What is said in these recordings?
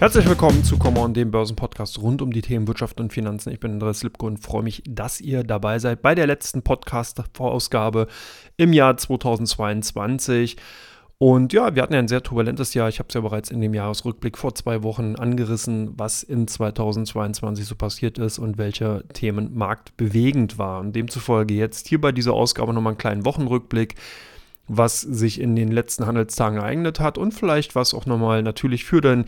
Herzlich willkommen zu Come On, dem Börsenpodcast rund um die Themen Wirtschaft und Finanzen. Ich bin Andreas Lipko und freue mich, dass ihr dabei seid bei der letzten Podcast-Vorausgabe im Jahr 2022. Und ja, wir hatten ja ein sehr turbulentes Jahr. Ich habe es ja bereits in dem Jahresrückblick vor zwei Wochen angerissen, was in 2022 so passiert ist und welche Themen marktbewegend waren. Demzufolge jetzt hier bei dieser Ausgabe nochmal einen kleinen Wochenrückblick was sich in den letzten Handelstagen ereignet hat und vielleicht was auch nochmal natürlich für den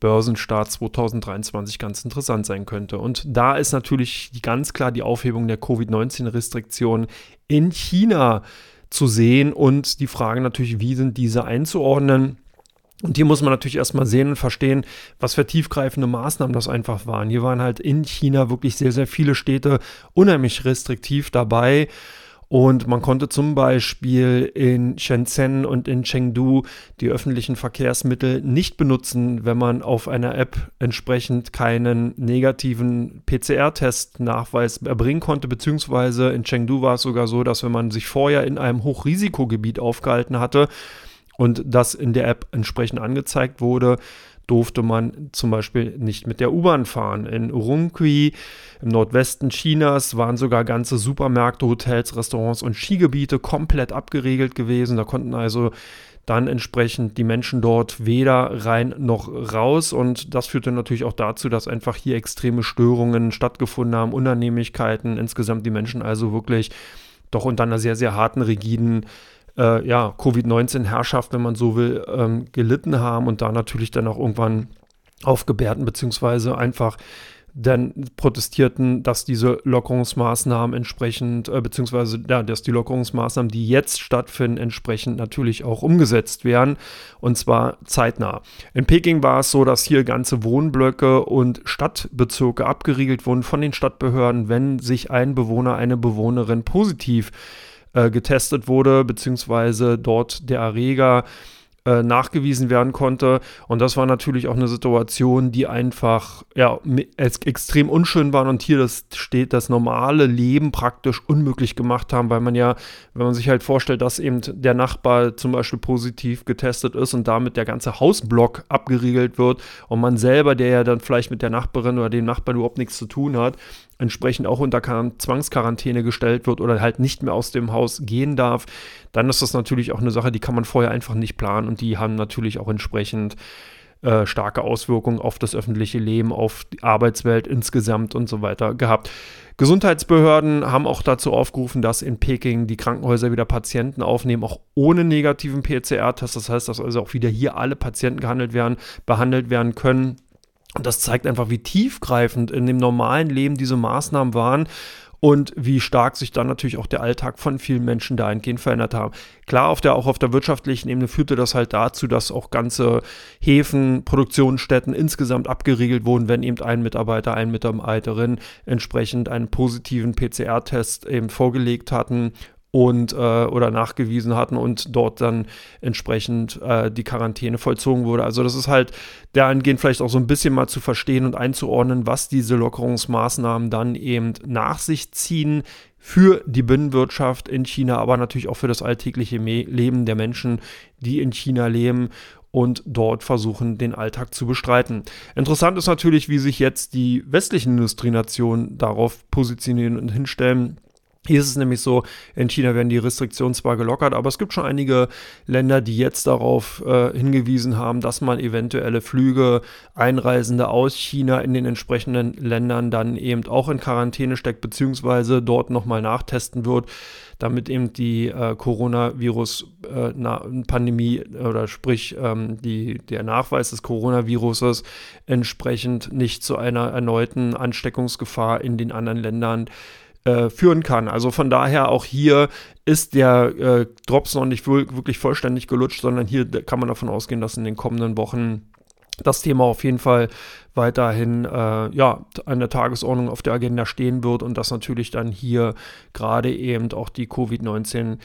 Börsenstart 2023 ganz interessant sein könnte. Und da ist natürlich ganz klar die Aufhebung der Covid-19-Restriktionen in China zu sehen und die Frage natürlich, wie sind diese einzuordnen. Und hier muss man natürlich erstmal sehen und verstehen, was für tiefgreifende Maßnahmen das einfach waren. Hier waren halt in China wirklich sehr, sehr viele Städte unheimlich restriktiv dabei. Und man konnte zum Beispiel in Shenzhen und in Chengdu die öffentlichen Verkehrsmittel nicht benutzen, wenn man auf einer App entsprechend keinen negativen PCR-Test-Nachweis erbringen konnte. Beziehungsweise in Chengdu war es sogar so, dass wenn man sich vorher in einem Hochrisikogebiet aufgehalten hatte, und das in der App entsprechend angezeigt wurde, durfte man zum Beispiel nicht mit der U-Bahn fahren. In Urumqi im Nordwesten Chinas waren sogar ganze Supermärkte, Hotels, Restaurants und Skigebiete komplett abgeriegelt gewesen. Da konnten also dann entsprechend die Menschen dort weder rein noch raus. Und das führte natürlich auch dazu, dass einfach hier extreme Störungen stattgefunden haben, Unannehmlichkeiten, insgesamt die Menschen also wirklich doch unter einer sehr, sehr harten, rigiden äh, ja, Covid-19-Herrschaft, wenn man so will, ähm, gelitten haben und da natürlich dann auch irgendwann aufgebärten, beziehungsweise einfach dann protestierten, dass diese Lockerungsmaßnahmen entsprechend, äh, beziehungsweise ja, dass die Lockerungsmaßnahmen, die jetzt stattfinden, entsprechend natürlich auch umgesetzt werden und zwar zeitnah. In Peking war es so, dass hier ganze Wohnblöcke und Stadtbezirke abgeriegelt wurden von den Stadtbehörden, wenn sich ein Bewohner, eine Bewohnerin positiv äh, getestet wurde, beziehungsweise dort der Erreger äh, nachgewiesen werden konnte. Und das war natürlich auch eine Situation, die einfach ja, extrem unschön war und hier das steht, das normale Leben praktisch unmöglich gemacht haben, weil man ja, wenn man sich halt vorstellt, dass eben der Nachbar zum Beispiel positiv getestet ist und damit der ganze Hausblock abgeriegelt wird und man selber, der ja dann vielleicht mit der Nachbarin oder dem Nachbarn überhaupt nichts zu tun hat, entsprechend auch unter Zwangsquarantäne gestellt wird oder halt nicht mehr aus dem Haus gehen darf, dann ist das natürlich auch eine Sache, die kann man vorher einfach nicht planen und die haben natürlich auch entsprechend äh, starke Auswirkungen auf das öffentliche Leben, auf die Arbeitswelt insgesamt und so weiter gehabt. Gesundheitsbehörden haben auch dazu aufgerufen, dass in Peking die Krankenhäuser wieder Patienten aufnehmen, auch ohne negativen PCR-Test. Das heißt, dass also auch wieder hier alle Patienten gehandelt werden, behandelt werden können und das zeigt einfach, wie tiefgreifend in dem normalen Leben diese Maßnahmen waren und wie stark sich dann natürlich auch der Alltag von vielen Menschen dahingehend verändert haben. Klar, auf der, auch auf der wirtschaftlichen Ebene führte das halt dazu, dass auch ganze Häfen, Produktionsstätten insgesamt abgeriegelt wurden, wenn eben ein Mitarbeiter, eine Mitarbeiterin entsprechend einen positiven PCR-Test eben vorgelegt hatten und äh, oder nachgewiesen hatten und dort dann entsprechend äh, die Quarantäne vollzogen wurde. Also das ist halt dahingehend vielleicht auch so ein bisschen mal zu verstehen und einzuordnen, was diese Lockerungsmaßnahmen dann eben nach sich ziehen für die Binnenwirtschaft in China, aber natürlich auch für das alltägliche Me Leben der Menschen, die in China leben und dort versuchen, den Alltag zu bestreiten. Interessant ist natürlich, wie sich jetzt die westlichen Industrienationen darauf positionieren und hinstellen. Hier ist es nämlich so, in China werden die Restriktionen zwar gelockert, aber es gibt schon einige Länder, die jetzt darauf äh, hingewiesen haben, dass man eventuelle Flüge, Einreisende aus China in den entsprechenden Ländern dann eben auch in Quarantäne steckt, beziehungsweise dort nochmal nachtesten wird, damit eben die äh, Coronavirus-Pandemie äh, oder sprich ähm, die, der Nachweis des Coronaviruses entsprechend nicht zu einer erneuten Ansteckungsgefahr in den anderen Ländern äh, führen kann. Also von daher auch hier ist der äh, Drops noch nicht wirklich vollständig gelutscht, sondern hier kann man davon ausgehen, dass in den kommenden Wochen das Thema auf jeden Fall weiterhin äh, ja, an der Tagesordnung auf der Agenda stehen wird und dass natürlich dann hier gerade eben auch die Covid-19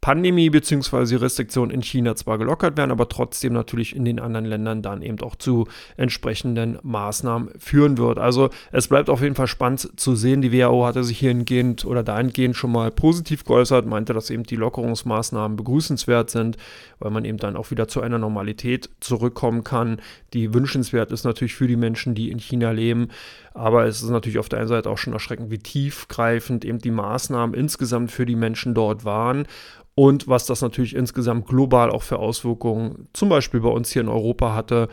Pandemie bzw. Restriktionen in China zwar gelockert werden, aber trotzdem natürlich in den anderen Ländern dann eben auch zu entsprechenden Maßnahmen führen wird. Also es bleibt auf jeden Fall spannend zu sehen. Die WHO hatte sich hiergehend oder dahingehend schon mal positiv geäußert, meinte, dass eben die Lockerungsmaßnahmen begrüßenswert sind, weil man eben dann auch wieder zu einer Normalität zurückkommen kann, die wünschenswert ist natürlich für die Menschen, die in China leben. Aber es ist natürlich auf der einen Seite auch schon erschreckend, wie tiefgreifend eben die Maßnahmen insgesamt für die Menschen dort waren und was das natürlich insgesamt global auch für Auswirkungen zum Beispiel bei uns hier in Europa hatte.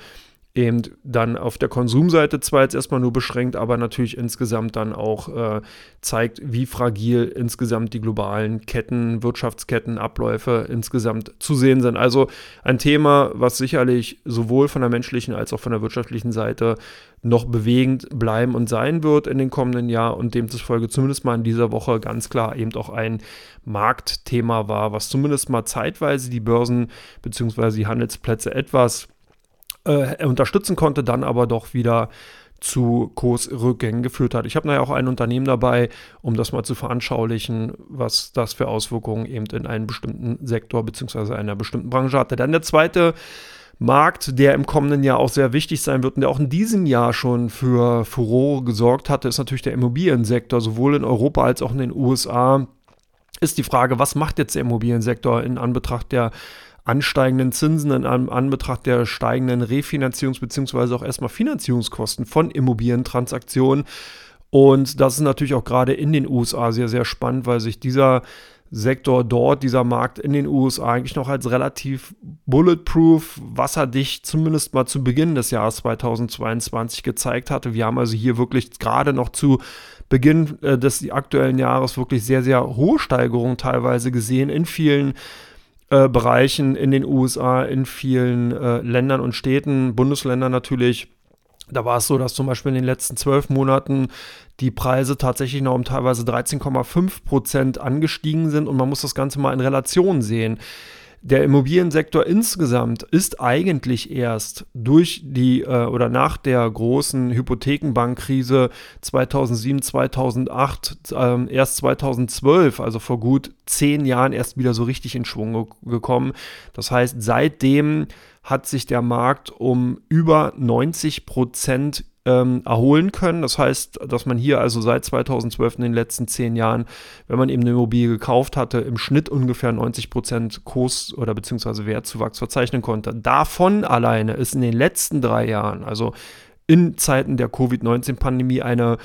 Eben dann auf der Konsumseite zwar jetzt erstmal nur beschränkt, aber natürlich insgesamt dann auch äh, zeigt, wie fragil insgesamt die globalen Ketten, Wirtschaftsketten, Abläufe insgesamt zu sehen sind. Also ein Thema, was sicherlich sowohl von der menschlichen als auch von der wirtschaftlichen Seite noch bewegend bleiben und sein wird in den kommenden Jahren und demzufolge zumindest mal in dieser Woche ganz klar eben auch ein Marktthema war, was zumindest mal zeitweise die Börsen bzw. die Handelsplätze etwas äh, unterstützen konnte, dann aber doch wieder zu Kursrückgängen geführt hat. Ich habe nachher auch ein Unternehmen dabei, um das mal zu veranschaulichen, was das für Auswirkungen eben in einem bestimmten Sektor bzw. einer bestimmten Branche hatte. Dann der zweite Markt, der im kommenden Jahr auch sehr wichtig sein wird und der auch in diesem Jahr schon für Furore gesorgt hatte, ist natürlich der Immobiliensektor, sowohl in Europa als auch in den USA. Ist die Frage, was macht jetzt der Immobiliensektor in Anbetracht der ansteigenden Zinsen, in Anbetracht der steigenden Refinanzierungs- bzw. auch erstmal Finanzierungskosten von Immobilientransaktionen. Und das ist natürlich auch gerade in den USA sehr, sehr spannend, weil sich dieser Sektor dort, dieser Markt in den USA eigentlich noch als relativ bulletproof, wasserdicht, zumindest mal zu Beginn des Jahres 2022 gezeigt hatte. Wir haben also hier wirklich gerade noch zu Beginn äh, des aktuellen Jahres wirklich sehr, sehr hohe Steigerungen teilweise gesehen in vielen äh, Bereichen in den USA, in vielen äh, Ländern und Städten, Bundesländern natürlich. Da war es so, dass zum Beispiel in den letzten zwölf Monaten die Preise tatsächlich noch um teilweise 13,5 Prozent angestiegen sind und man muss das Ganze mal in Relation sehen der Immobiliensektor insgesamt ist eigentlich erst durch die äh, oder nach der großen Hypothekenbankkrise 2007, 2008, äh, erst 2012, also vor gut zehn Jahren, erst wieder so richtig in Schwung ge gekommen. Das heißt, seitdem hat sich der Markt um über 90 Prozent ähm, erholen können. Das heißt, dass man hier also seit 2012 in den letzten zehn Jahren, wenn man eben eine Immobilie gekauft hatte, im Schnitt ungefähr 90 Prozent Kurs- oder beziehungsweise Wertzuwachs verzeichnen konnte. Davon alleine ist in den letzten drei Jahren, also in Zeiten der Covid-19-Pandemie, eine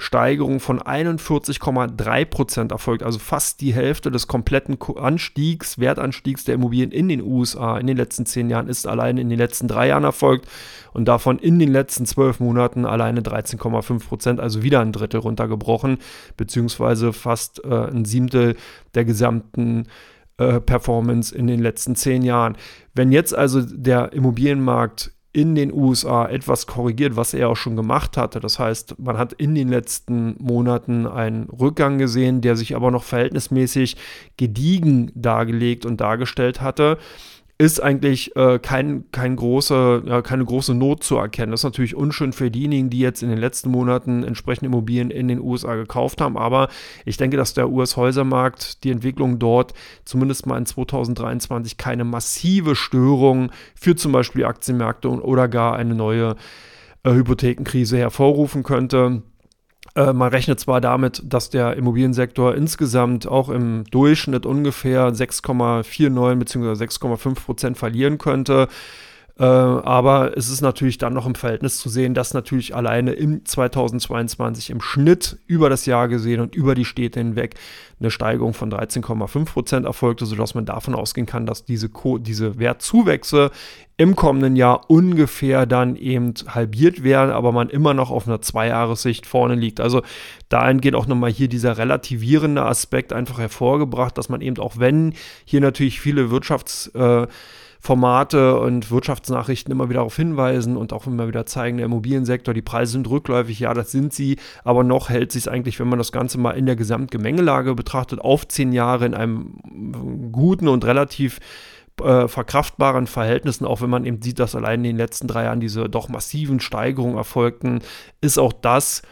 Steigerung von 41,3 Prozent erfolgt, also fast die Hälfte des kompletten Anstiegs, Wertanstiegs der Immobilien in den USA in den letzten zehn Jahren ist alleine in den letzten drei Jahren erfolgt und davon in den letzten zwölf Monaten alleine 13,5 Prozent, also wieder ein Drittel runtergebrochen, beziehungsweise fast äh, ein Siebtel der gesamten äh, Performance in den letzten zehn Jahren. Wenn jetzt also der Immobilienmarkt in den USA etwas korrigiert, was er auch schon gemacht hatte. Das heißt, man hat in den letzten Monaten einen Rückgang gesehen, der sich aber noch verhältnismäßig gediegen dargelegt und dargestellt hatte ist eigentlich äh, kein, kein große, ja, keine große Not zu erkennen. Das ist natürlich unschön für diejenigen, die jetzt in den letzten Monaten entsprechende Immobilien in den USA gekauft haben. Aber ich denke, dass der US-Häusermarkt, die Entwicklung dort zumindest mal in 2023 keine massive Störung für zum Beispiel Aktienmärkte oder gar eine neue äh, Hypothekenkrise hervorrufen könnte. Äh, man rechnet zwar damit, dass der Immobiliensektor insgesamt auch im Durchschnitt ungefähr 6,49 bzw. 6,5 Prozent verlieren könnte. Äh, aber es ist natürlich dann noch im Verhältnis zu sehen, dass natürlich alleine im 2022 im Schnitt über das Jahr gesehen und über die Städte hinweg eine Steigerung von 13,5 Prozent erfolgte, sodass man davon ausgehen kann, dass diese, Co diese Wertzuwächse im kommenden Jahr ungefähr dann eben halbiert werden, aber man immer noch auf einer Zweijahressicht vorne liegt. Also dahingehend auch nochmal hier dieser relativierende Aspekt einfach hervorgebracht, dass man eben auch wenn hier natürlich viele Wirtschafts- äh, Formate und Wirtschaftsnachrichten immer wieder darauf hinweisen und auch immer wieder zeigen, der Immobiliensektor, die Preise sind rückläufig, ja, das sind sie, aber noch hält sich eigentlich, wenn man das Ganze mal in der Gesamtgemengelage betrachtet, auf zehn Jahre in einem guten und relativ äh, verkraftbaren Verhältnissen, auch wenn man eben sieht, dass allein in den letzten drei Jahren diese doch massiven Steigerungen erfolgten, ist auch das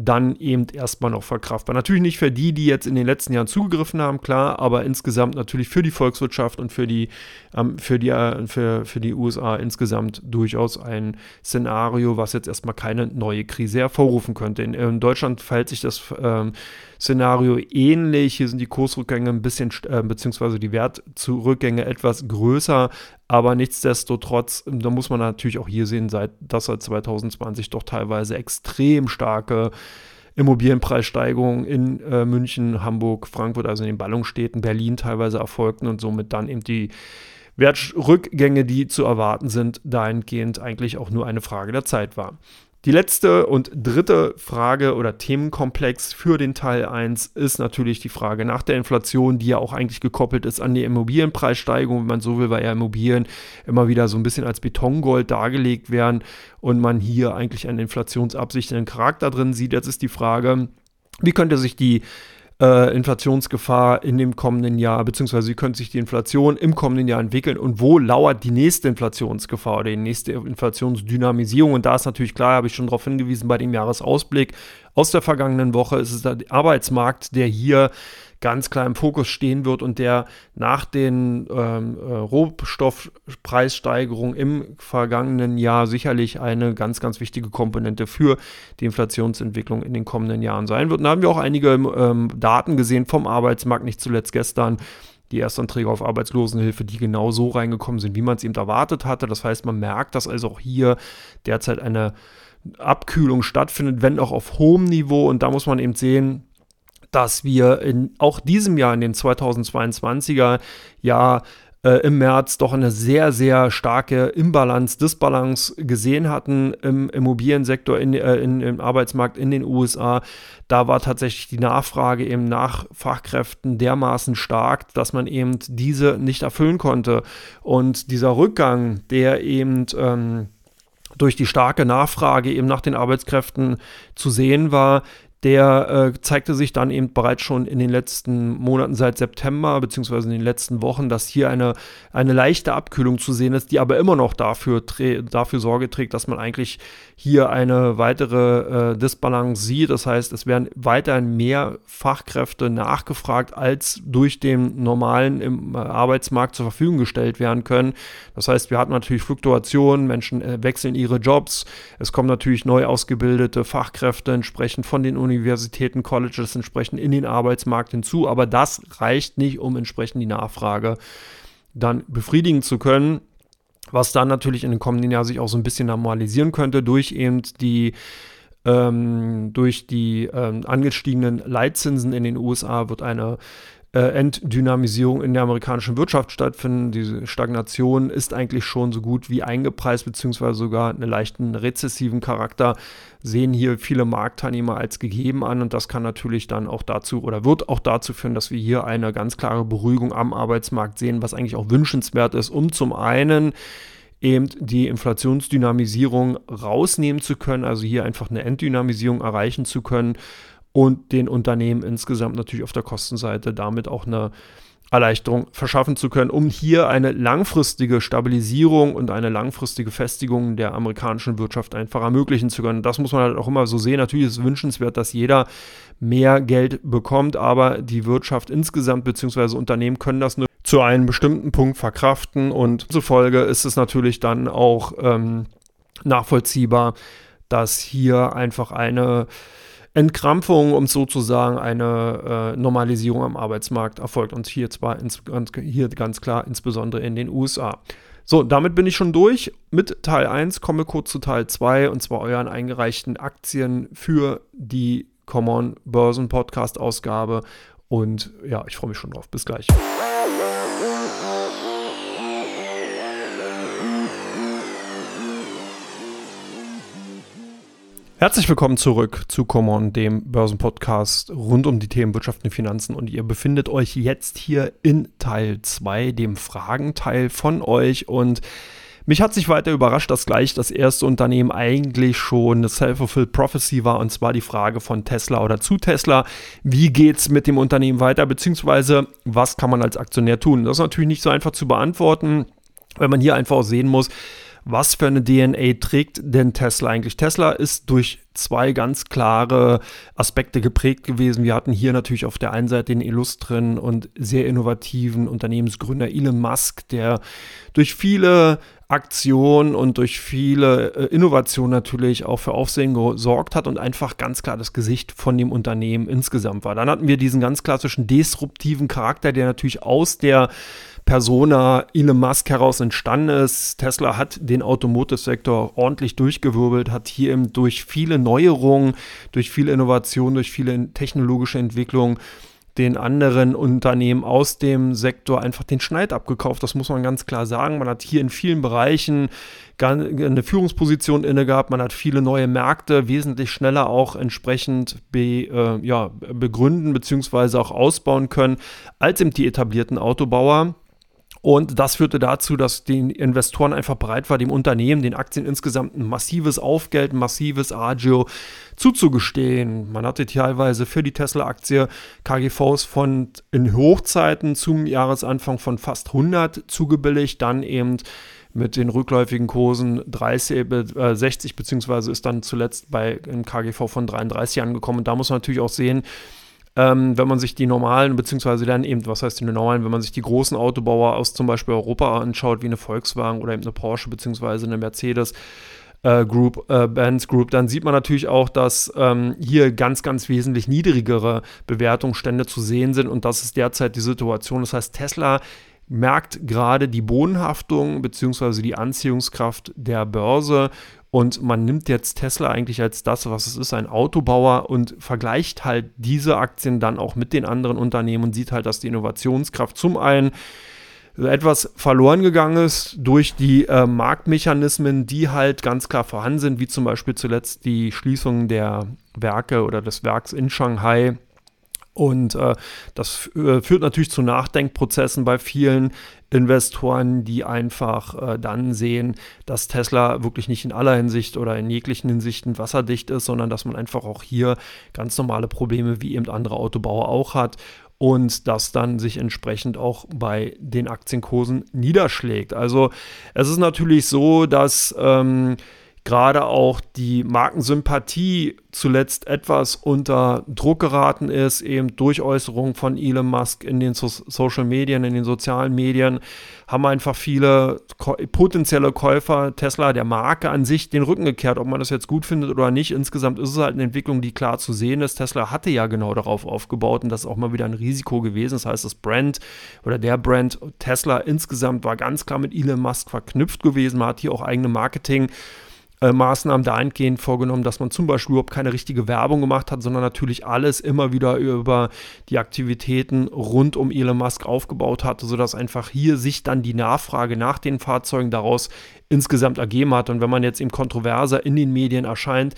dann eben erstmal noch verkraftbar. Natürlich nicht für die, die jetzt in den letzten Jahren zugegriffen haben, klar, aber insgesamt natürlich für die Volkswirtschaft und für die, ähm, für die, äh, für, für die USA insgesamt durchaus ein Szenario, was jetzt erstmal keine neue Krise hervorrufen könnte. In, in Deutschland verhält sich das ähm, Szenario ähnlich. Hier sind die Kursrückgänge ein bisschen, äh, beziehungsweise die Wertzurückgänge etwas größer, aber nichtsdestotrotz, da muss man natürlich auch hier sehen, seit, dass seit 2020 doch teilweise extrem starke Immobilienpreissteigerungen in äh, München, Hamburg, Frankfurt, also in den Ballungsstädten, Berlin teilweise erfolgten und somit dann eben die Wertrückgänge, die zu erwarten sind, dahingehend eigentlich auch nur eine Frage der Zeit war. Die letzte und dritte Frage oder Themenkomplex für den Teil 1 ist natürlich die Frage nach der Inflation, die ja auch eigentlich gekoppelt ist an die Immobilienpreissteigerung, wenn man so will, weil ja Immobilien immer wieder so ein bisschen als Betongold dargelegt werden und man hier eigentlich einen inflationsabsichtenden Charakter drin sieht. Jetzt ist die Frage, wie könnte sich die äh, Inflationsgefahr in dem kommenden Jahr, beziehungsweise wie könnte sich die Inflation im kommenden Jahr entwickeln und wo lauert die nächste Inflationsgefahr oder die nächste Inflationsdynamisierung. Und da ist natürlich klar, habe ich schon darauf hingewiesen bei dem Jahresausblick aus der vergangenen Woche, ist es der Arbeitsmarkt, der hier ganz klar im Fokus stehen wird und der nach den ähm, äh, Rohstoffpreissteigerungen im vergangenen Jahr sicherlich eine ganz, ganz wichtige Komponente für die Inflationsentwicklung in den kommenden Jahren sein wird. Und da haben wir auch einige ähm, Daten gesehen vom Arbeitsmarkt, nicht zuletzt gestern die Erstanträge auf Arbeitslosenhilfe, die genau so reingekommen sind, wie man es eben erwartet hatte. Das heißt, man merkt, dass also auch hier derzeit eine Abkühlung stattfindet, wenn auch auf hohem Niveau. Und da muss man eben sehen, dass wir in auch diesem Jahr, in den 2022er Jahr, äh, im März doch eine sehr, sehr starke Imbalance, Disbalance gesehen hatten im Immobiliensektor, in, äh, in, im Arbeitsmarkt in den USA. Da war tatsächlich die Nachfrage eben nach Fachkräften dermaßen stark, dass man eben diese nicht erfüllen konnte. Und dieser Rückgang, der eben ähm, durch die starke Nachfrage eben nach den Arbeitskräften zu sehen war, der äh, zeigte sich dann eben bereits schon in den letzten Monaten seit September, beziehungsweise in den letzten Wochen, dass hier eine, eine leichte Abkühlung zu sehen ist, die aber immer noch dafür, dafür Sorge trägt, dass man eigentlich hier eine weitere äh, Disbalance sieht. Das heißt, es werden weiterhin mehr Fachkräfte nachgefragt, als durch den normalen im, äh, Arbeitsmarkt zur Verfügung gestellt werden können. Das heißt, wir hatten natürlich Fluktuationen, Menschen äh, wechseln ihre Jobs, es kommen natürlich neu ausgebildete Fachkräfte entsprechend von den Universitäten, Colleges entsprechend in den Arbeitsmarkt hinzu, aber das reicht nicht, um entsprechend die Nachfrage dann befriedigen zu können. Was dann natürlich in den kommenden Jahren sich auch so ein bisschen normalisieren könnte durch eben die ähm, durch die ähm, angestiegenen Leitzinsen in den USA wird eine äh, Enddynamisierung in der amerikanischen Wirtschaft stattfinden. Diese Stagnation ist eigentlich schon so gut wie eingepreist, beziehungsweise sogar einen leichten rezessiven Charakter sehen hier viele Marktteilnehmer als gegeben an und das kann natürlich dann auch dazu oder wird auch dazu führen, dass wir hier eine ganz klare Beruhigung am Arbeitsmarkt sehen, was eigentlich auch wünschenswert ist, um zum einen eben die Inflationsdynamisierung rausnehmen zu können, also hier einfach eine Enddynamisierung erreichen zu können und den Unternehmen insgesamt natürlich auf der Kostenseite damit auch eine Erleichterung verschaffen zu können, um hier eine langfristige Stabilisierung und eine langfristige Festigung der amerikanischen Wirtschaft einfach ermöglichen zu können. Das muss man halt auch immer so sehen. Natürlich ist es wünschenswert, dass jeder mehr Geld bekommt, aber die Wirtschaft insgesamt bzw. Unternehmen können das nur zu einem bestimmten Punkt verkraften und zufolge ist es natürlich dann auch ähm, nachvollziehbar, dass hier einfach eine Entkrampfung und sozusagen eine äh, Normalisierung am Arbeitsmarkt erfolgt und hier zwar ins, hier ganz klar insbesondere in den USA. So, damit bin ich schon durch mit Teil 1, komme kurz zu Teil 2 und zwar euren eingereichten Aktien für die Common Börsen Podcast Ausgabe und ja, ich freue mich schon drauf. Bis gleich. Herzlich willkommen zurück zu Common, dem Börsenpodcast rund um die Themen Wirtschaft und Finanzen. Und ihr befindet euch jetzt hier in Teil 2, dem Fragenteil von euch. Und mich hat sich weiter überrascht, dass gleich das erste Unternehmen eigentlich schon eine Self-Fulfilled Prophecy war, und zwar die Frage von Tesla oder zu Tesla. Wie geht es mit dem Unternehmen weiter, beziehungsweise was kann man als Aktionär tun? Das ist natürlich nicht so einfach zu beantworten, weil man hier einfach auch sehen muss, was für eine DNA trägt denn Tesla eigentlich? Tesla ist durch zwei ganz klare Aspekte geprägt gewesen. Wir hatten hier natürlich auf der einen Seite den illustren und sehr innovativen Unternehmensgründer Elon Musk, der durch viele Aktionen und durch viele äh, Innovationen natürlich auch für Aufsehen gesorgt hat und einfach ganz klar das Gesicht von dem Unternehmen insgesamt war. Dann hatten wir diesen ganz klassischen disruptiven Charakter, der natürlich aus der Persona Elon Musk heraus entstanden ist. Tesla hat den Automotive-Sektor ordentlich durchgewirbelt, hat hier eben durch viele Neuerungen, durch viele Innovationen, durch viele technologische Entwicklungen den anderen Unternehmen aus dem Sektor einfach den Schneid abgekauft. Das muss man ganz klar sagen. Man hat hier in vielen Bereichen eine Führungsposition inne gehabt. Man hat viele neue Märkte wesentlich schneller auch entsprechend be, äh, ja, begründen bzw. auch ausbauen können als eben die etablierten Autobauer. Und das führte dazu, dass den Investoren einfach bereit war, dem Unternehmen, den Aktien insgesamt ein massives Aufgeld, ein massives Agio zuzugestehen. Man hatte teilweise für die Tesla-Aktie KGVs von in Hochzeiten zum Jahresanfang von fast 100 zugebilligt, dann eben mit den rückläufigen Kursen 30, äh, 60 beziehungsweise ist dann zuletzt bei einem KGV von 33 angekommen. Und da muss man natürlich auch sehen, ähm, wenn man sich die normalen, beziehungsweise dann eben, was heißt die normalen, wenn man sich die großen Autobauer aus zum Beispiel Europa anschaut, wie eine Volkswagen oder eben eine Porsche, beziehungsweise eine Mercedes, äh, Group, äh, Benz Group, dann sieht man natürlich auch, dass ähm, hier ganz, ganz wesentlich niedrigere Bewertungsstände zu sehen sind und das ist derzeit die Situation. Das heißt, Tesla merkt gerade die Bodenhaftung bzw. die Anziehungskraft der Börse und man nimmt jetzt Tesla eigentlich als das, was es ist, ein Autobauer und vergleicht halt diese Aktien dann auch mit den anderen Unternehmen und sieht halt, dass die Innovationskraft zum einen etwas verloren gegangen ist durch die äh, Marktmechanismen, die halt ganz klar vorhanden sind, wie zum Beispiel zuletzt die Schließung der Werke oder des Werks in Shanghai und äh, das äh, führt natürlich zu Nachdenkprozessen bei vielen Investoren, die einfach äh, dann sehen, dass Tesla wirklich nicht in aller Hinsicht oder in jeglichen Hinsichten wasserdicht ist, sondern dass man einfach auch hier ganz normale Probleme wie eben andere Autobauer auch hat und das dann sich entsprechend auch bei den Aktienkursen niederschlägt. Also es ist natürlich so, dass ähm, gerade auch die Markensympathie zuletzt etwas unter Druck geraten ist, eben durch Äußerungen von Elon Musk in den so Social Medien, in den sozialen Medien, haben einfach viele potenzielle Käufer Tesla der Marke an sich den Rücken gekehrt, ob man das jetzt gut findet oder nicht. Insgesamt ist es halt eine Entwicklung, die klar zu sehen ist. Tesla hatte ja genau darauf aufgebaut und das ist auch mal wieder ein Risiko gewesen. Das heißt, das Brand oder der Brand Tesla insgesamt war ganz klar mit Elon Musk verknüpft gewesen. Man hat hier auch eigene Marketing- äh, Maßnahmen dahingehend vorgenommen, dass man zum Beispiel überhaupt keine richtige Werbung gemacht hat, sondern natürlich alles immer wieder über die Aktivitäten rund um Elon Musk aufgebaut hatte, sodass einfach hier sich dann die Nachfrage nach den Fahrzeugen daraus insgesamt ergeben hat. Und wenn man jetzt eben kontroverser in den Medien erscheint,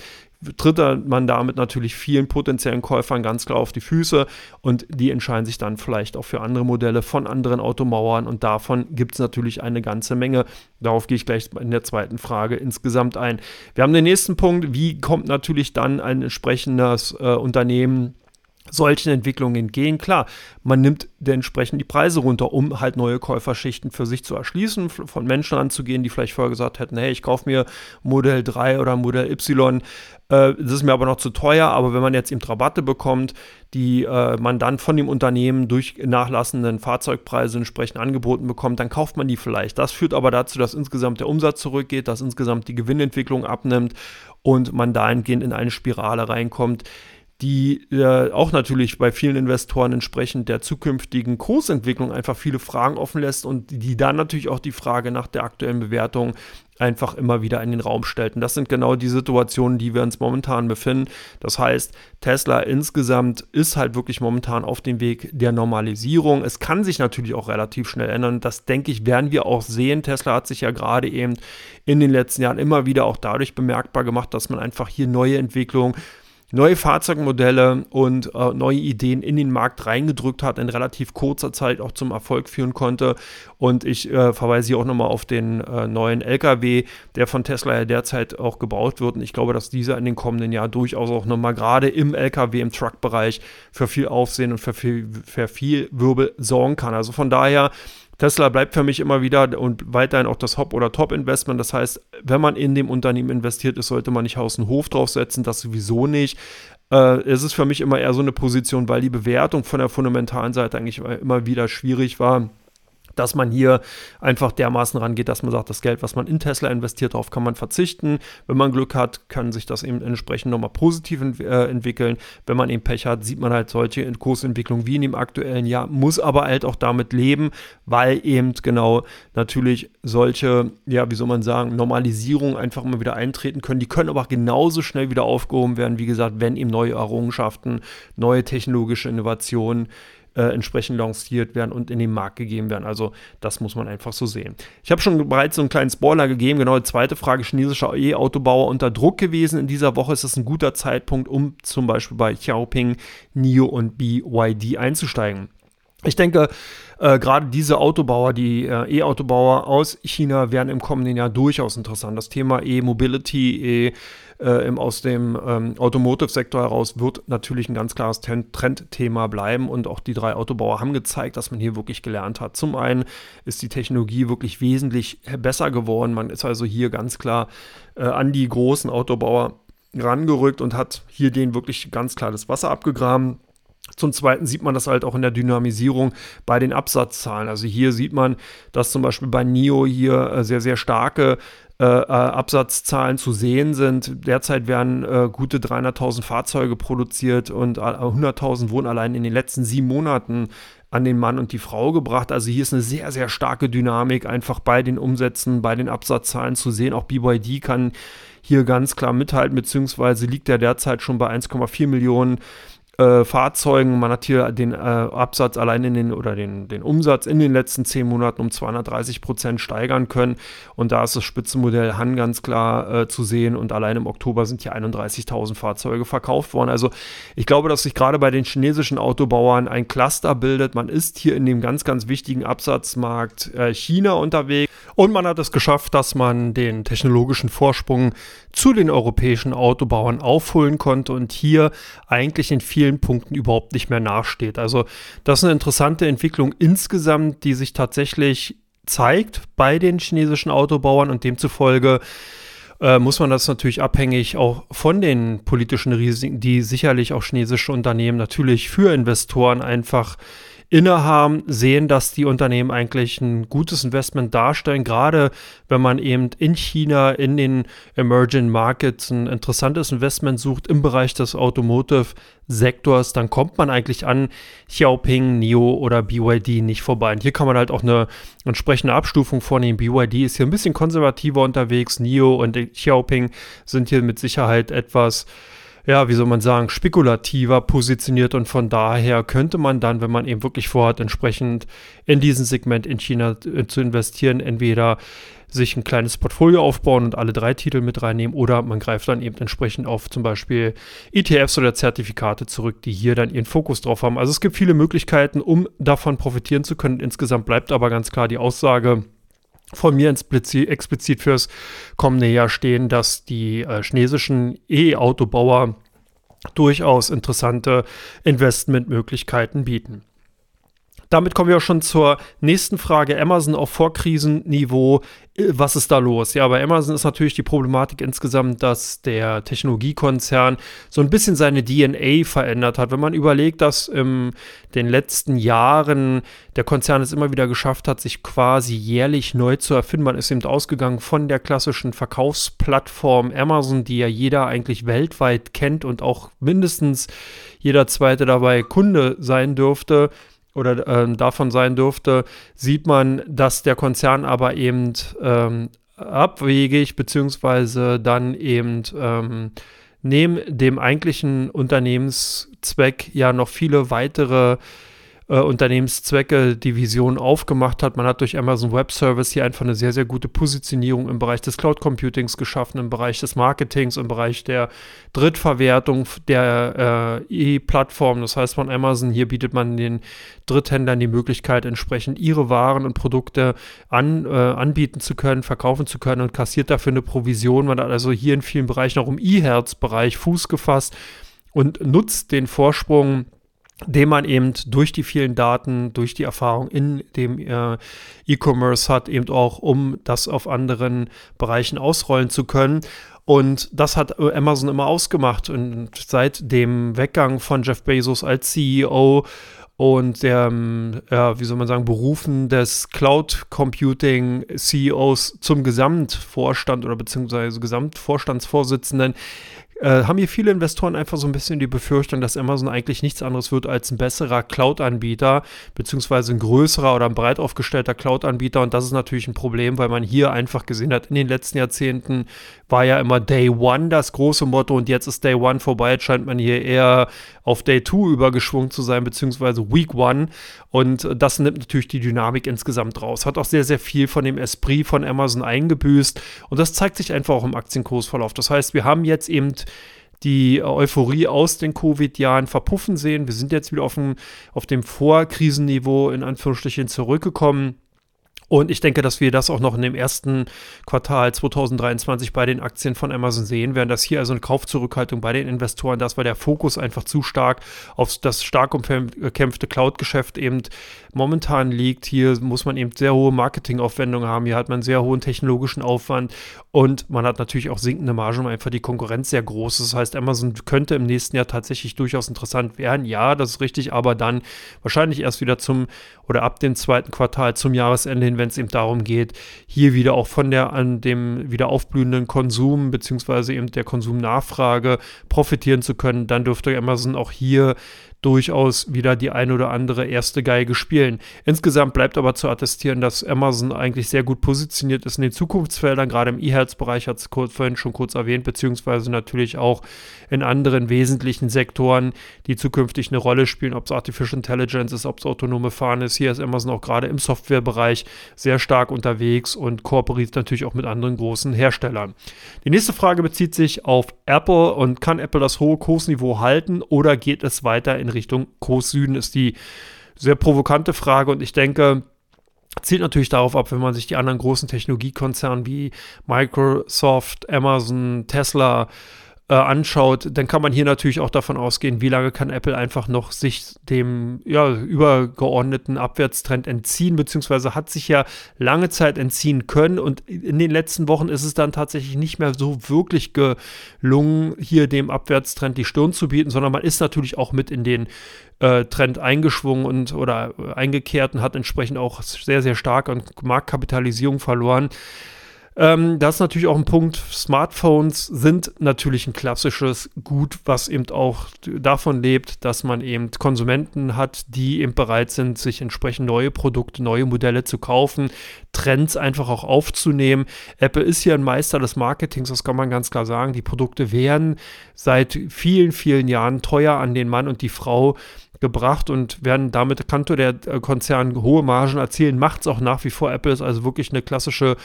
tritt man damit natürlich vielen potenziellen Käufern ganz klar auf die Füße und die entscheiden sich dann vielleicht auch für andere Modelle von anderen Automauern und davon gibt es natürlich eine ganze Menge. Darauf gehe ich gleich in der zweiten Frage insgesamt ein. Wir haben den nächsten Punkt, wie kommt natürlich dann ein entsprechendes äh, Unternehmen solchen Entwicklungen entgehen. Klar, man nimmt entsprechend die Preise runter, um halt neue Käuferschichten für sich zu erschließen, von Menschen anzugehen, die vielleicht vorher gesagt hätten, hey, ich kaufe mir Modell 3 oder Modell Y, äh, das ist mir aber noch zu teuer, aber wenn man jetzt eben Rabatte bekommt, die äh, man dann von dem Unternehmen durch nachlassenden Fahrzeugpreise entsprechend angeboten bekommt, dann kauft man die vielleicht. Das führt aber dazu, dass insgesamt der Umsatz zurückgeht, dass insgesamt die Gewinnentwicklung abnimmt und man dahingehend in eine Spirale reinkommt, die äh, auch natürlich bei vielen Investoren entsprechend der zukünftigen Kursentwicklung einfach viele Fragen offen lässt und die dann natürlich auch die Frage nach der aktuellen Bewertung einfach immer wieder in den Raum stellt. Und das sind genau die Situationen, die wir uns momentan befinden. Das heißt, Tesla insgesamt ist halt wirklich momentan auf dem Weg der Normalisierung. Es kann sich natürlich auch relativ schnell ändern. Das denke ich, werden wir auch sehen. Tesla hat sich ja gerade eben in den letzten Jahren immer wieder auch dadurch bemerkbar gemacht, dass man einfach hier neue Entwicklungen neue Fahrzeugmodelle und äh, neue Ideen in den Markt reingedrückt hat, in relativ kurzer Zeit auch zum Erfolg führen konnte. Und ich äh, verweise hier auch nochmal auf den äh, neuen LKW, der von Tesla ja derzeit auch gebaut wird. Und ich glaube, dass dieser in den kommenden Jahren durchaus auch nochmal gerade im LKW, im Truck-Bereich für viel Aufsehen und für viel, für viel Wirbel sorgen kann. Also von daher Tesla bleibt für mich immer wieder und weiterhin auch das Hop- oder Top-Investment. Das heißt, wenn man in dem Unternehmen investiert ist, sollte man nicht Haus und Hof draufsetzen, das sowieso nicht. Äh, es ist für mich immer eher so eine Position, weil die Bewertung von der fundamentalen Seite eigentlich immer wieder schwierig war dass man hier einfach dermaßen rangeht, dass man sagt, das Geld, was man in Tesla investiert, darauf kann man verzichten. Wenn man Glück hat, kann sich das eben entsprechend nochmal positiv ent äh, entwickeln. Wenn man eben Pech hat, sieht man halt solche Kursentwicklungen wie in dem aktuellen Jahr, muss aber halt auch damit leben, weil eben genau natürlich solche, ja, wie soll man sagen, Normalisierungen einfach immer wieder eintreten können. Die können aber genauso schnell wieder aufgehoben werden, wie gesagt, wenn eben neue Errungenschaften, neue technologische Innovationen äh, entsprechend lanciert werden und in den Markt gegeben werden. Also das muss man einfach so sehen. Ich habe schon bereits so einen kleinen Spoiler gegeben. Genau, die zweite Frage, chinesischer E-Autobauer unter Druck gewesen. In dieser Woche ist es ein guter Zeitpunkt, um zum Beispiel bei Xiaoping, NIO und BYD einzusteigen. Ich denke, äh, gerade diese Autobauer, die äh, E-Autobauer aus China, werden im kommenden Jahr durchaus interessant. Das Thema E-Mobility, E, äh, im, aus dem ähm, Automotive-Sektor heraus wird natürlich ein ganz klares Trendthema bleiben und auch die drei Autobauer haben gezeigt, dass man hier wirklich gelernt hat. Zum einen ist die Technologie wirklich wesentlich besser geworden. Man ist also hier ganz klar äh, an die großen Autobauer rangerückt und hat hier denen wirklich ganz klar das Wasser abgegraben. Zum Zweiten sieht man das halt auch in der Dynamisierung bei den Absatzzahlen. Also hier sieht man, dass zum Beispiel bei NIO hier äh, sehr, sehr starke äh, äh Absatzzahlen zu sehen sind. Derzeit werden äh, gute 300.000 Fahrzeuge produziert und 100.000 äh, wurden allein in den letzten sieben Monaten an den Mann und die Frau gebracht. Also hier ist eine sehr, sehr starke Dynamik einfach bei den Umsätzen, bei den Absatzzahlen zu sehen. Auch BYD kann hier ganz klar mithalten, beziehungsweise liegt er derzeit schon bei 1,4 Millionen äh, Fahrzeugen. Man hat hier den äh, Absatz allein in den oder den, den Umsatz in den letzten zehn Monaten um 230 Prozent steigern können. Und da ist das Spitzenmodell Han ganz klar äh, zu sehen. Und allein im Oktober sind hier 31.000 Fahrzeuge verkauft worden. Also ich glaube, dass sich gerade bei den chinesischen Autobauern ein Cluster bildet. Man ist hier in dem ganz, ganz wichtigen Absatzmarkt äh, China unterwegs. Und man hat es geschafft, dass man den technologischen Vorsprung zu den europäischen Autobauern aufholen konnte und hier eigentlich in vielen Punkten überhaupt nicht mehr nachsteht. Also das ist eine interessante Entwicklung insgesamt, die sich tatsächlich zeigt bei den chinesischen Autobauern und demzufolge äh, muss man das natürlich abhängig auch von den politischen Risiken, die sicherlich auch chinesische Unternehmen natürlich für Investoren einfach innehaben, sehen, dass die Unternehmen eigentlich ein gutes Investment darstellen, gerade wenn man eben in China, in den Emerging Markets ein interessantes Investment sucht im Bereich des Automotive-Sektors, dann kommt man eigentlich an Xiaoping, NIO oder BYD nicht vorbei. Und hier kann man halt auch eine entsprechende Abstufung vornehmen. BYD ist hier ein bisschen konservativer unterwegs, NIO und Xiaoping sind hier mit Sicherheit etwas ja, wie soll man sagen, spekulativer positioniert und von daher könnte man dann, wenn man eben wirklich vorhat, entsprechend in diesem Segment in China äh, zu investieren, entweder sich ein kleines Portfolio aufbauen und alle drei Titel mit reinnehmen oder man greift dann eben entsprechend auf zum Beispiel ETFs oder Zertifikate zurück, die hier dann ihren Fokus drauf haben. Also es gibt viele Möglichkeiten, um davon profitieren zu können. Insgesamt bleibt aber ganz klar die Aussage, von mir explizit fürs kommende Jahr stehen, dass die äh, chinesischen E-Autobauer durchaus interessante Investmentmöglichkeiten bieten. Damit kommen wir auch schon zur nächsten Frage. Amazon auf Vorkrisenniveau. Äh, was ist da los? Ja, bei Amazon ist natürlich die Problematik insgesamt, dass der Technologiekonzern so ein bisschen seine DNA verändert hat. Wenn man überlegt, dass in den letzten Jahren der Konzern es immer wieder geschafft hat, sich quasi jährlich neu zu erfinden. Man ist eben ausgegangen von der klassischen Verkaufsplattform Amazon, die ja jeder eigentlich weltweit kennt und auch mindestens jeder zweite dabei Kunde sein dürfte oder äh, davon sein dürfte, sieht man, dass der Konzern aber eben ähm, abwegig beziehungsweise dann eben ähm, neben dem eigentlichen Unternehmenszweck ja noch viele weitere äh, Unternehmenszwecke, Division aufgemacht hat. Man hat durch Amazon Web Service hier einfach eine sehr, sehr gute Positionierung im Bereich des Cloud Computings geschaffen, im Bereich des Marketings, im Bereich der Drittverwertung der äh, E-Plattform. Das heißt, von Amazon hier bietet man den Dritthändlern die Möglichkeit, entsprechend ihre Waren und Produkte an, äh, anbieten zu können, verkaufen zu können und kassiert dafür eine Provision. Man hat also hier in vielen Bereichen auch im E-Herz-Bereich Fuß gefasst und nutzt den Vorsprung den man eben durch die vielen Daten, durch die Erfahrung in dem äh, E-Commerce hat, eben auch, um das auf anderen Bereichen ausrollen zu können. Und das hat äh, Amazon immer ausgemacht. Und seit dem Weggang von Jeff Bezos als CEO und der, ähm, ja, wie soll man sagen, Berufen des Cloud Computing CEOs zum Gesamtvorstand oder beziehungsweise Gesamtvorstandsvorsitzenden äh, haben hier viele Investoren einfach so ein bisschen die Befürchtung, dass Amazon eigentlich nichts anderes wird als ein besserer Cloud-Anbieter, beziehungsweise ein größerer oder ein breit aufgestellter Cloud-Anbieter. Und das ist natürlich ein Problem, weil man hier einfach gesehen hat, in den letzten Jahrzehnten war ja immer Day One das große Motto und jetzt ist Day One vorbei. Jetzt scheint man hier eher auf Day Two übergeschwungen zu sein, beziehungsweise Week One. Und das nimmt natürlich die Dynamik insgesamt raus. Hat auch sehr, sehr viel von dem Esprit von Amazon eingebüßt. Und das zeigt sich einfach auch im Aktienkursverlauf. Das heißt, wir haben jetzt eben die Euphorie aus den Covid-Jahren verpuffen sehen. Wir sind jetzt wieder auf dem, auf dem Vorkrisenniveau in Anführungsstrichen zurückgekommen. Und ich denke, dass wir das auch noch in dem ersten Quartal 2023 bei den Aktien von Amazon sehen werden, dass hier also eine Kaufzurückhaltung bei den Investoren, das war der Fokus einfach zu stark auf das stark umkämpfte Cloud-Geschäft eben momentan liegt. Hier muss man eben sehr hohe Marketingaufwendungen haben, hier hat man sehr hohen technologischen Aufwand und man hat natürlich auch sinkende Margen, weil einfach die Konkurrenz sehr groß ist. Das heißt, Amazon könnte im nächsten Jahr tatsächlich durchaus interessant werden. Ja, das ist richtig, aber dann wahrscheinlich erst wieder zum oder ab dem zweiten Quartal zum Jahresende hin, wenn es eben darum geht, hier wieder auch von der an dem wieder aufblühenden Konsum beziehungsweise eben der Konsumnachfrage profitieren zu können, dann dürfte Amazon auch hier durchaus wieder die ein oder andere erste Geige spielen. Insgesamt bleibt aber zu attestieren, dass Amazon eigentlich sehr gut positioniert ist in den Zukunftsfeldern, gerade im E-Health-Bereich hat es vorhin schon kurz erwähnt, beziehungsweise natürlich auch in anderen wesentlichen Sektoren, die zukünftig eine Rolle spielen, ob es Artificial Intelligence ist, ob es autonome Fahren ist. Hier ist Amazon auch gerade im Softwarebereich sehr stark unterwegs und kooperiert natürlich auch mit anderen großen Herstellern. Die nächste Frage bezieht sich auf Apple und kann Apple das hohe Kursniveau halten oder geht es weiter in Richtung Kurs Süden, ist die sehr provokante Frage. Und ich denke, zielt natürlich darauf ab, wenn man sich die anderen großen Technologiekonzerne wie Microsoft, Amazon, Tesla äh, anschaut, dann kann man hier natürlich auch davon ausgehen, wie lange kann Apple einfach noch sich dem ja, übergeordneten Abwärtstrend entziehen, beziehungsweise hat sich ja lange Zeit entziehen können und in den letzten Wochen ist es dann tatsächlich nicht mehr so wirklich gelungen, hier dem Abwärtstrend die Stirn zu bieten, sondern man ist natürlich auch mit in den äh, Trend eingeschwungen und oder eingekehrt und hat entsprechend auch sehr, sehr stark an Marktkapitalisierung verloren. Ähm, das ist natürlich auch ein Punkt. Smartphones sind natürlich ein klassisches Gut, was eben auch davon lebt, dass man eben Konsumenten hat, die eben bereit sind, sich entsprechend neue Produkte, neue Modelle zu kaufen, Trends einfach auch aufzunehmen. Apple ist hier ein Meister des Marketings, das kann man ganz klar sagen. Die Produkte werden seit vielen, vielen Jahren teuer an den Mann und die Frau gebracht und werden damit Kanto der äh, Konzern hohe Margen erzielen, macht es auch nach wie vor. Apple ist also wirklich eine klassische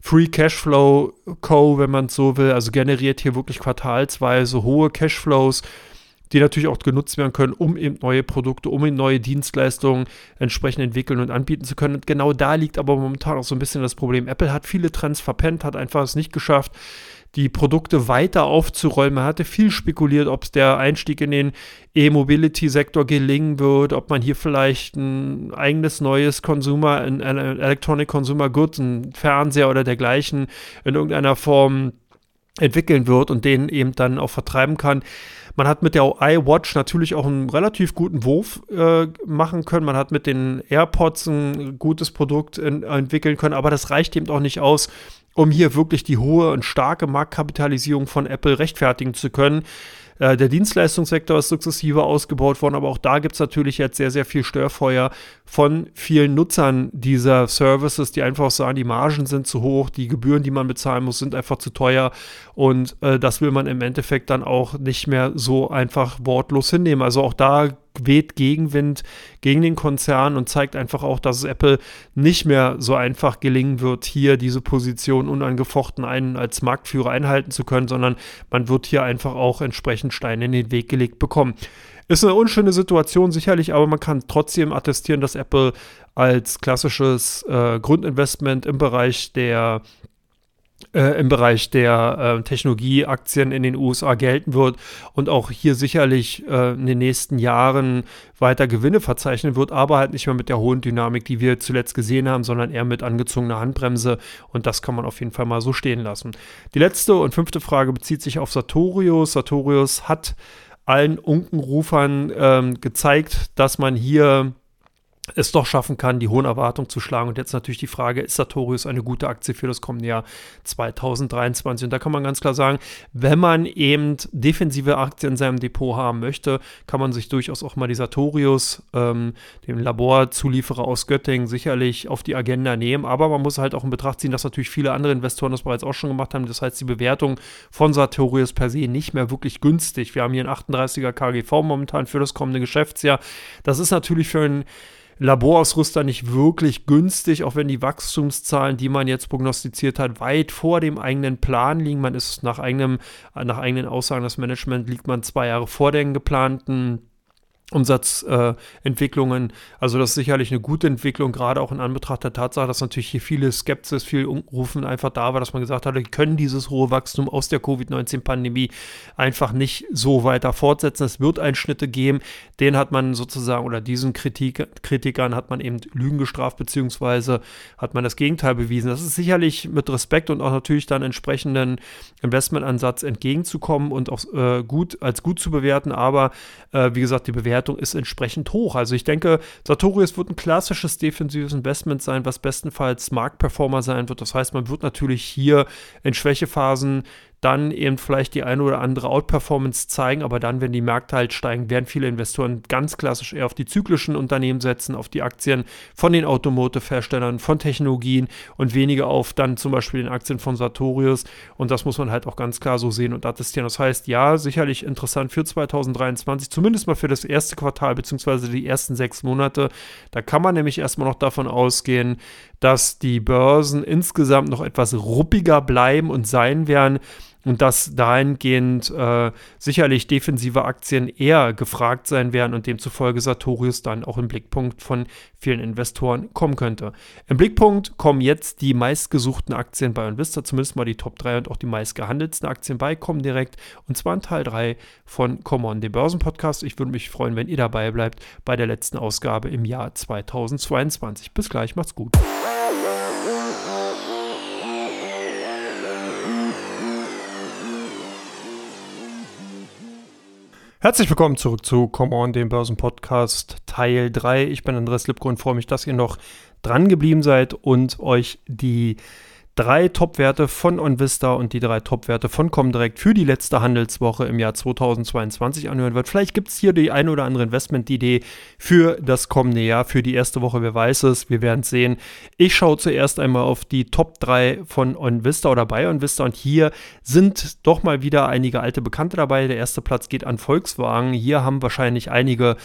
Free Cashflow Co., wenn man es so will, also generiert hier wirklich quartalsweise hohe Cashflows, die natürlich auch genutzt werden können, um eben neue Produkte, um eben neue Dienstleistungen entsprechend entwickeln und anbieten zu können. Und genau da liegt aber momentan auch so ein bisschen das Problem. Apple hat viele Trends verpennt, hat einfach es nicht geschafft, die Produkte weiter aufzurollen. Man hatte viel spekuliert, ob es der Einstieg in den E-Mobility-Sektor gelingen wird, ob man hier vielleicht ein eigenes neues Consumer, ein Electronic Consumer Goods, ein Fernseher oder dergleichen in irgendeiner Form entwickeln wird und den eben dann auch vertreiben kann. Man hat mit der iWatch natürlich auch einen relativ guten Wurf äh, machen können. Man hat mit den AirPods ein gutes Produkt in, entwickeln können, aber das reicht eben auch nicht aus, um hier wirklich die hohe und starke Marktkapitalisierung von Apple rechtfertigen zu können. Äh, der Dienstleistungssektor ist sukzessive ausgebaut worden, aber auch da gibt es natürlich jetzt sehr, sehr viel Störfeuer von vielen Nutzern dieser Services, die einfach sagen, die Margen sind zu hoch, die Gebühren, die man bezahlen muss, sind einfach zu teuer und äh, das will man im Endeffekt dann auch nicht mehr so einfach wortlos hinnehmen. Also auch da weht Gegenwind gegen den Konzern und zeigt einfach auch, dass es Apple nicht mehr so einfach gelingen wird, hier diese Position unangefochten einen als Marktführer einhalten zu können, sondern man wird hier einfach auch entsprechend Steine in den Weg gelegt bekommen. Ist eine unschöne Situation sicherlich, aber man kann trotzdem attestieren, dass Apple als klassisches äh, Grundinvestment im Bereich der äh, im Bereich der äh, Technologieaktien in den USA gelten wird und auch hier sicherlich äh, in den nächsten Jahren weiter Gewinne verzeichnen wird, aber halt nicht mehr mit der hohen Dynamik, die wir zuletzt gesehen haben, sondern eher mit angezogener Handbremse und das kann man auf jeden Fall mal so stehen lassen. Die letzte und fünfte Frage bezieht sich auf Sartorius. Sartorius hat allen Unkenrufern ähm, gezeigt, dass man hier es doch schaffen kann, die hohen Erwartungen zu schlagen. Und jetzt natürlich die Frage, ist Sartorius eine gute Aktie für das kommende Jahr 2023? Und da kann man ganz klar sagen, wenn man eben defensive Aktien in seinem Depot haben möchte, kann man sich durchaus auch mal die Sartorius, ähm, dem Laborzulieferer aus Göttingen, sicherlich auf die Agenda nehmen. Aber man muss halt auch in Betracht ziehen, dass natürlich viele andere Investoren das bereits auch schon gemacht haben. Das heißt, die Bewertung von Sartorius per se nicht mehr wirklich günstig. Wir haben hier einen 38er KGV momentan für das kommende Geschäftsjahr. Das ist natürlich für einen Laborausrüster nicht wirklich günstig, auch wenn die Wachstumszahlen, die man jetzt prognostiziert hat, weit vor dem eigenen Plan liegen. Man ist nach, eigenem, nach eigenen Aussagen des Management liegt man zwei Jahre vor den geplanten Umsatzentwicklungen. Äh, also das ist sicherlich eine gute Entwicklung, gerade auch in Anbetracht der Tatsache, dass natürlich hier viele Skepsis, viel Umrufen einfach da war, dass man gesagt hatte, können dieses hohe Wachstum aus der Covid-19-Pandemie einfach nicht so weiter fortsetzen. Es wird Einschnitte geben. Den hat man sozusagen, oder diesen Kritik, Kritikern hat man eben Lügen gestraft, beziehungsweise hat man das Gegenteil bewiesen. Das ist sicherlich mit Respekt und auch natürlich dann entsprechenden Investmentansatz entgegenzukommen und auch äh, gut als gut zu bewerten. Aber äh, wie gesagt, die Bewertung Bewertung ist entsprechend hoch. Also ich denke, Sartorius wird ein klassisches defensives Investment sein, was bestenfalls Marktperformer sein wird. Das heißt, man wird natürlich hier in Schwächephasen dann eben vielleicht die eine oder andere Outperformance zeigen, aber dann, wenn die Märkte halt steigen, werden viele Investoren ganz klassisch eher auf die zyklischen Unternehmen setzen, auf die Aktien von den Automotive-Herstellern, von Technologien und weniger auf dann zum Beispiel den Aktien von Sartorius. Und das muss man halt auch ganz klar so sehen und attestieren. Das heißt, ja, sicherlich interessant für 2023, zumindest mal für das erste Quartal beziehungsweise die ersten sechs Monate. Da kann man nämlich erstmal noch davon ausgehen, dass die Börsen insgesamt noch etwas ruppiger bleiben und sein werden und dass dahingehend äh, sicherlich defensive Aktien eher gefragt sein werden und demzufolge Sartorius dann auch im Blickpunkt von vielen Investoren kommen könnte. Im Blickpunkt kommen jetzt die meistgesuchten Aktien bei Invista, zumindest mal die Top 3 und auch die meistgehandelten Aktien bei Comdirect und zwar in Teil 3 von Common, dem Börsenpodcast. Ich würde mich freuen, wenn ihr dabei bleibt bei der letzten Ausgabe im Jahr 2022. Bis gleich, macht's gut. Herzlich willkommen zurück zu Come On, dem Börsenpodcast Teil 3. Ich bin Andreas Lipko und freue mich, dass ihr noch dran geblieben seid und euch die drei Top-Werte von OnVista und die drei Top-Werte von Comdirect für die letzte Handelswoche im Jahr 2022 anhören wird. Vielleicht gibt es hier die eine oder andere Investment-Idee für das kommende Jahr, für die erste Woche, wer weiß es, wir werden es sehen. Ich schaue zuerst einmal auf die Top 3 von OnVista oder bei OnVista und hier sind doch mal wieder einige alte Bekannte dabei. Der erste Platz geht an Volkswagen. Hier haben wahrscheinlich einige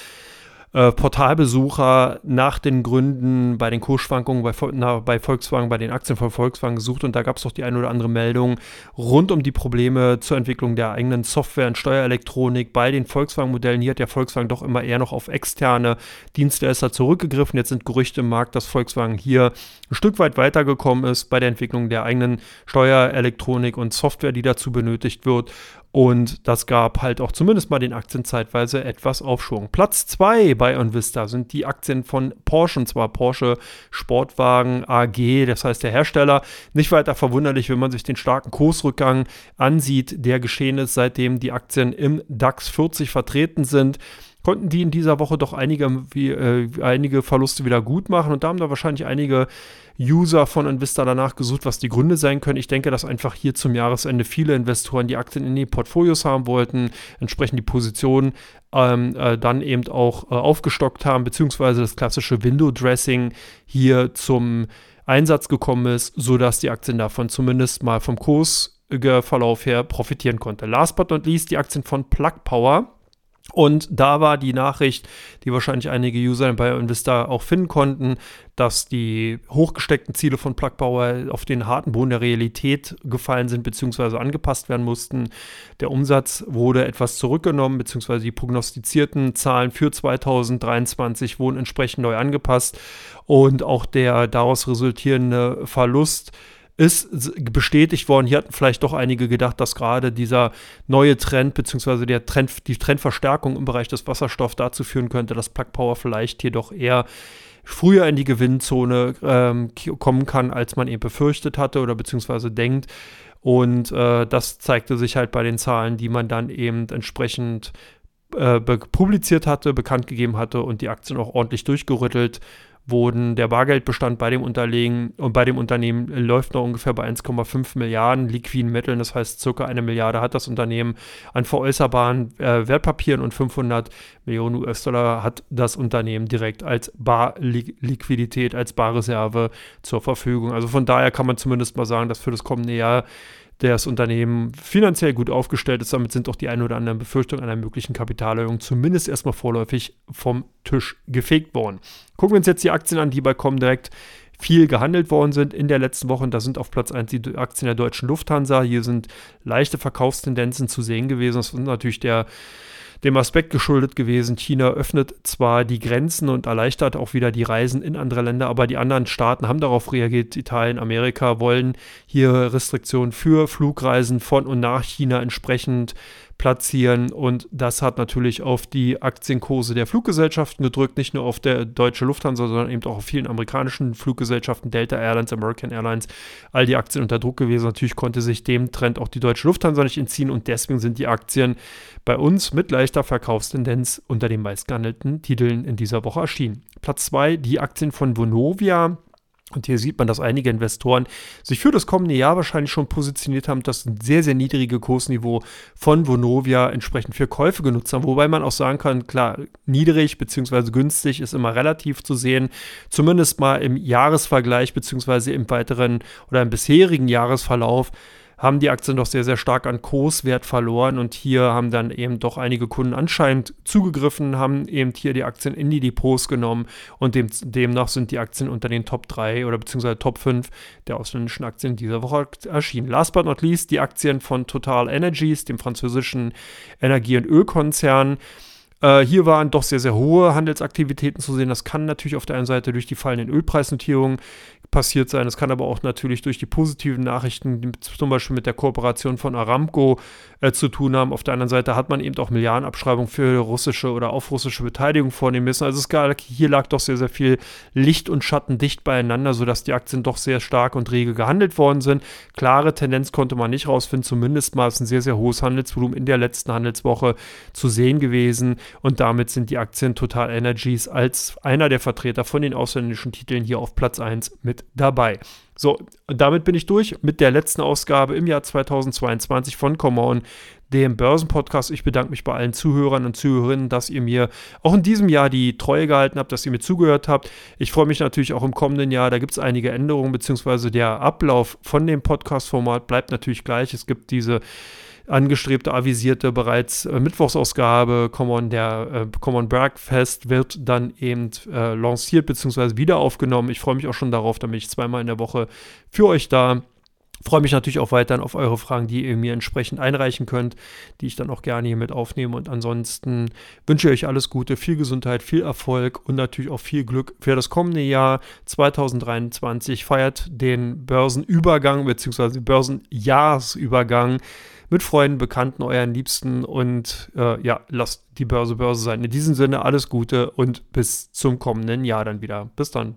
äh, Portalbesucher nach den Gründen bei den Kursschwankungen bei, na, bei Volkswagen, bei den Aktien von Volkswagen gesucht und da gab es doch die eine oder andere Meldung rund um die Probleme zur Entwicklung der eigenen Software und Steuerelektronik bei den Volkswagen-Modellen. Hier hat der Volkswagen doch immer eher noch auf externe Dienstleister zurückgegriffen. Jetzt sind Gerüchte im Markt, dass Volkswagen hier ein Stück weit weitergekommen ist bei der Entwicklung der eigenen Steuerelektronik und Software, die dazu benötigt wird. Und das gab halt auch zumindest mal den Aktien zeitweise etwas Aufschwung. Platz 2 bei OnVista sind die Aktien von Porsche, und zwar Porsche Sportwagen AG, das heißt der Hersteller. Nicht weiter verwunderlich, wenn man sich den starken Kursrückgang ansieht, der geschehen ist, seitdem die Aktien im DAX 40 vertreten sind konnten die in dieser Woche doch einige, wie, äh, einige Verluste wieder gut machen und da haben da wahrscheinlich einige User von Invista danach gesucht, was die Gründe sein können. Ich denke, dass einfach hier zum Jahresende viele Investoren die Aktien in die Portfolios haben wollten, entsprechend die Positionen ähm, äh, dann eben auch äh, aufgestockt haben, beziehungsweise das klassische Window-Dressing hier zum Einsatz gekommen ist, sodass die Aktien davon zumindest mal vom Kursverlauf her profitieren konnte. Last but not least die Aktien von Plug Power. Und da war die Nachricht, die wahrscheinlich einige User bei Invista auch finden konnten, dass die hochgesteckten Ziele von Plug Power auf den harten Boden der Realität gefallen sind bzw. angepasst werden mussten. Der Umsatz wurde etwas zurückgenommen bzw. die prognostizierten Zahlen für 2023 wurden entsprechend neu angepasst und auch der daraus resultierende Verlust ist bestätigt worden. Hier hatten vielleicht doch einige gedacht, dass gerade dieser neue Trend, beziehungsweise der Trend, die Trendverstärkung im Bereich des Wasserstoffs dazu führen könnte, dass Plug Power vielleicht hier doch eher früher in die Gewinnzone ähm, kommen kann, als man eben befürchtet hatte oder beziehungsweise denkt. Und äh, das zeigte sich halt bei den Zahlen, die man dann eben entsprechend äh, publiziert hatte, bekannt gegeben hatte und die Aktien auch ordentlich durchgerüttelt wurden. Der Bargeldbestand bei dem Unternehmen und bei dem Unternehmen läuft noch ungefähr bei 1,5 Milliarden liquiden Mitteln. Das heißt, circa eine Milliarde hat das Unternehmen an veräußerbaren äh, Wertpapieren und 500 Millionen US-Dollar hat das Unternehmen direkt als Barliquidität, als Barreserve zur Verfügung. Also von daher kann man zumindest mal sagen, dass für das kommende Jahr das Unternehmen finanziell gut aufgestellt ist. Damit sind auch die ein oder anderen Befürchtungen einer möglichen Kapitalerhöhung zumindest erstmal vorläufig vom Tisch gefegt worden. Gucken wir uns jetzt die Aktien an, die bei Comdirect viel gehandelt worden sind in der letzten Woche. Da sind auf Platz 1 die Aktien der deutschen Lufthansa. Hier sind leichte Verkaufstendenzen zu sehen gewesen. Das ist natürlich der dem Aspekt geschuldet gewesen, China öffnet zwar die Grenzen und erleichtert auch wieder die Reisen in andere Länder, aber die anderen Staaten haben darauf reagiert. Italien, Amerika wollen hier Restriktionen für Flugreisen von und nach China entsprechend platzieren. Und das hat natürlich auf die Aktienkurse der Fluggesellschaften gedrückt, nicht nur auf der deutsche Lufthansa, sondern eben auch auf vielen amerikanischen Fluggesellschaften, Delta Airlines, American Airlines, all die Aktien unter Druck gewesen. Natürlich konnte sich dem Trend auch die deutsche Lufthansa nicht entziehen und deswegen sind die Aktien bei uns mit leichter Verkaufstendenz unter den meistgehandelten Titeln in dieser Woche erschienen. Platz 2, die Aktien von Vonovia und hier sieht man, dass einige Investoren sich für das kommende Jahr wahrscheinlich schon positioniert haben, dass ein sehr, sehr niedrige Kursniveau von Vonovia entsprechend für Käufe genutzt haben. Wobei man auch sagen kann, klar, niedrig bzw. günstig ist immer relativ zu sehen. Zumindest mal im Jahresvergleich bzw. im weiteren oder im bisherigen Jahresverlauf haben die Aktien doch sehr, sehr stark an Kurswert verloren und hier haben dann eben doch einige Kunden anscheinend zugegriffen, haben eben hier die Aktien in die Depots genommen und dem, demnach sind die Aktien unter den Top 3 oder beziehungsweise Top 5 der ausländischen Aktien dieser Woche erschienen. Last but not least die Aktien von Total Energies, dem französischen Energie- und Ölkonzern. Äh, hier waren doch sehr, sehr hohe Handelsaktivitäten zu sehen. Das kann natürlich auf der einen Seite durch die fallenden Ölpreisnotierungen passiert sein. Es kann aber auch natürlich durch die positiven Nachrichten, zum Beispiel mit der Kooperation von Aramco äh, zu tun haben. Auf der anderen Seite hat man eben auch Milliardenabschreibungen für russische oder auf russische Beteiligung vornehmen müssen. Also es gab, hier lag doch sehr, sehr viel Licht und Schatten dicht beieinander, sodass die Aktien doch sehr stark und rege gehandelt worden sind. Klare Tendenz konnte man nicht rausfinden, zumindest mal ist ein sehr, sehr hohes Handelsvolumen in der letzten Handelswoche zu sehen gewesen. Und damit sind die Aktien Total Energies als einer der Vertreter von den ausländischen Titeln hier auf Platz 1 mit dabei. So, damit bin ich durch mit der letzten Ausgabe im Jahr 2022 von Come On, dem Börsenpodcast. Ich bedanke mich bei allen Zuhörern und Zuhörerinnen, dass ihr mir auch in diesem Jahr die Treue gehalten habt, dass ihr mir zugehört habt. Ich freue mich natürlich auch im kommenden Jahr. Da gibt es einige Änderungen, beziehungsweise der Ablauf von dem Podcast-Format bleibt natürlich gleich. Es gibt diese angestrebte, avisierte bereits äh, Mittwochsausgabe Common, der äh, Common Breakfast wird dann eben äh, lanciert bzw. wieder aufgenommen. Ich freue mich auch schon darauf, damit ich zweimal in der Woche für euch da. Freue mich natürlich auch weiterhin auf eure Fragen, die ihr mir entsprechend einreichen könnt, die ich dann auch gerne hier mit aufnehme. Und ansonsten wünsche ich euch alles Gute, viel Gesundheit, viel Erfolg und natürlich auch viel Glück für das kommende Jahr 2023. Feiert den Börsenübergang bzw. Börsenjahrsübergang mit Freunden, Bekannten, euren Liebsten und äh, ja, lasst die Börse Börse sein. In diesem Sinne alles Gute und bis zum kommenden Jahr dann wieder. Bis dann.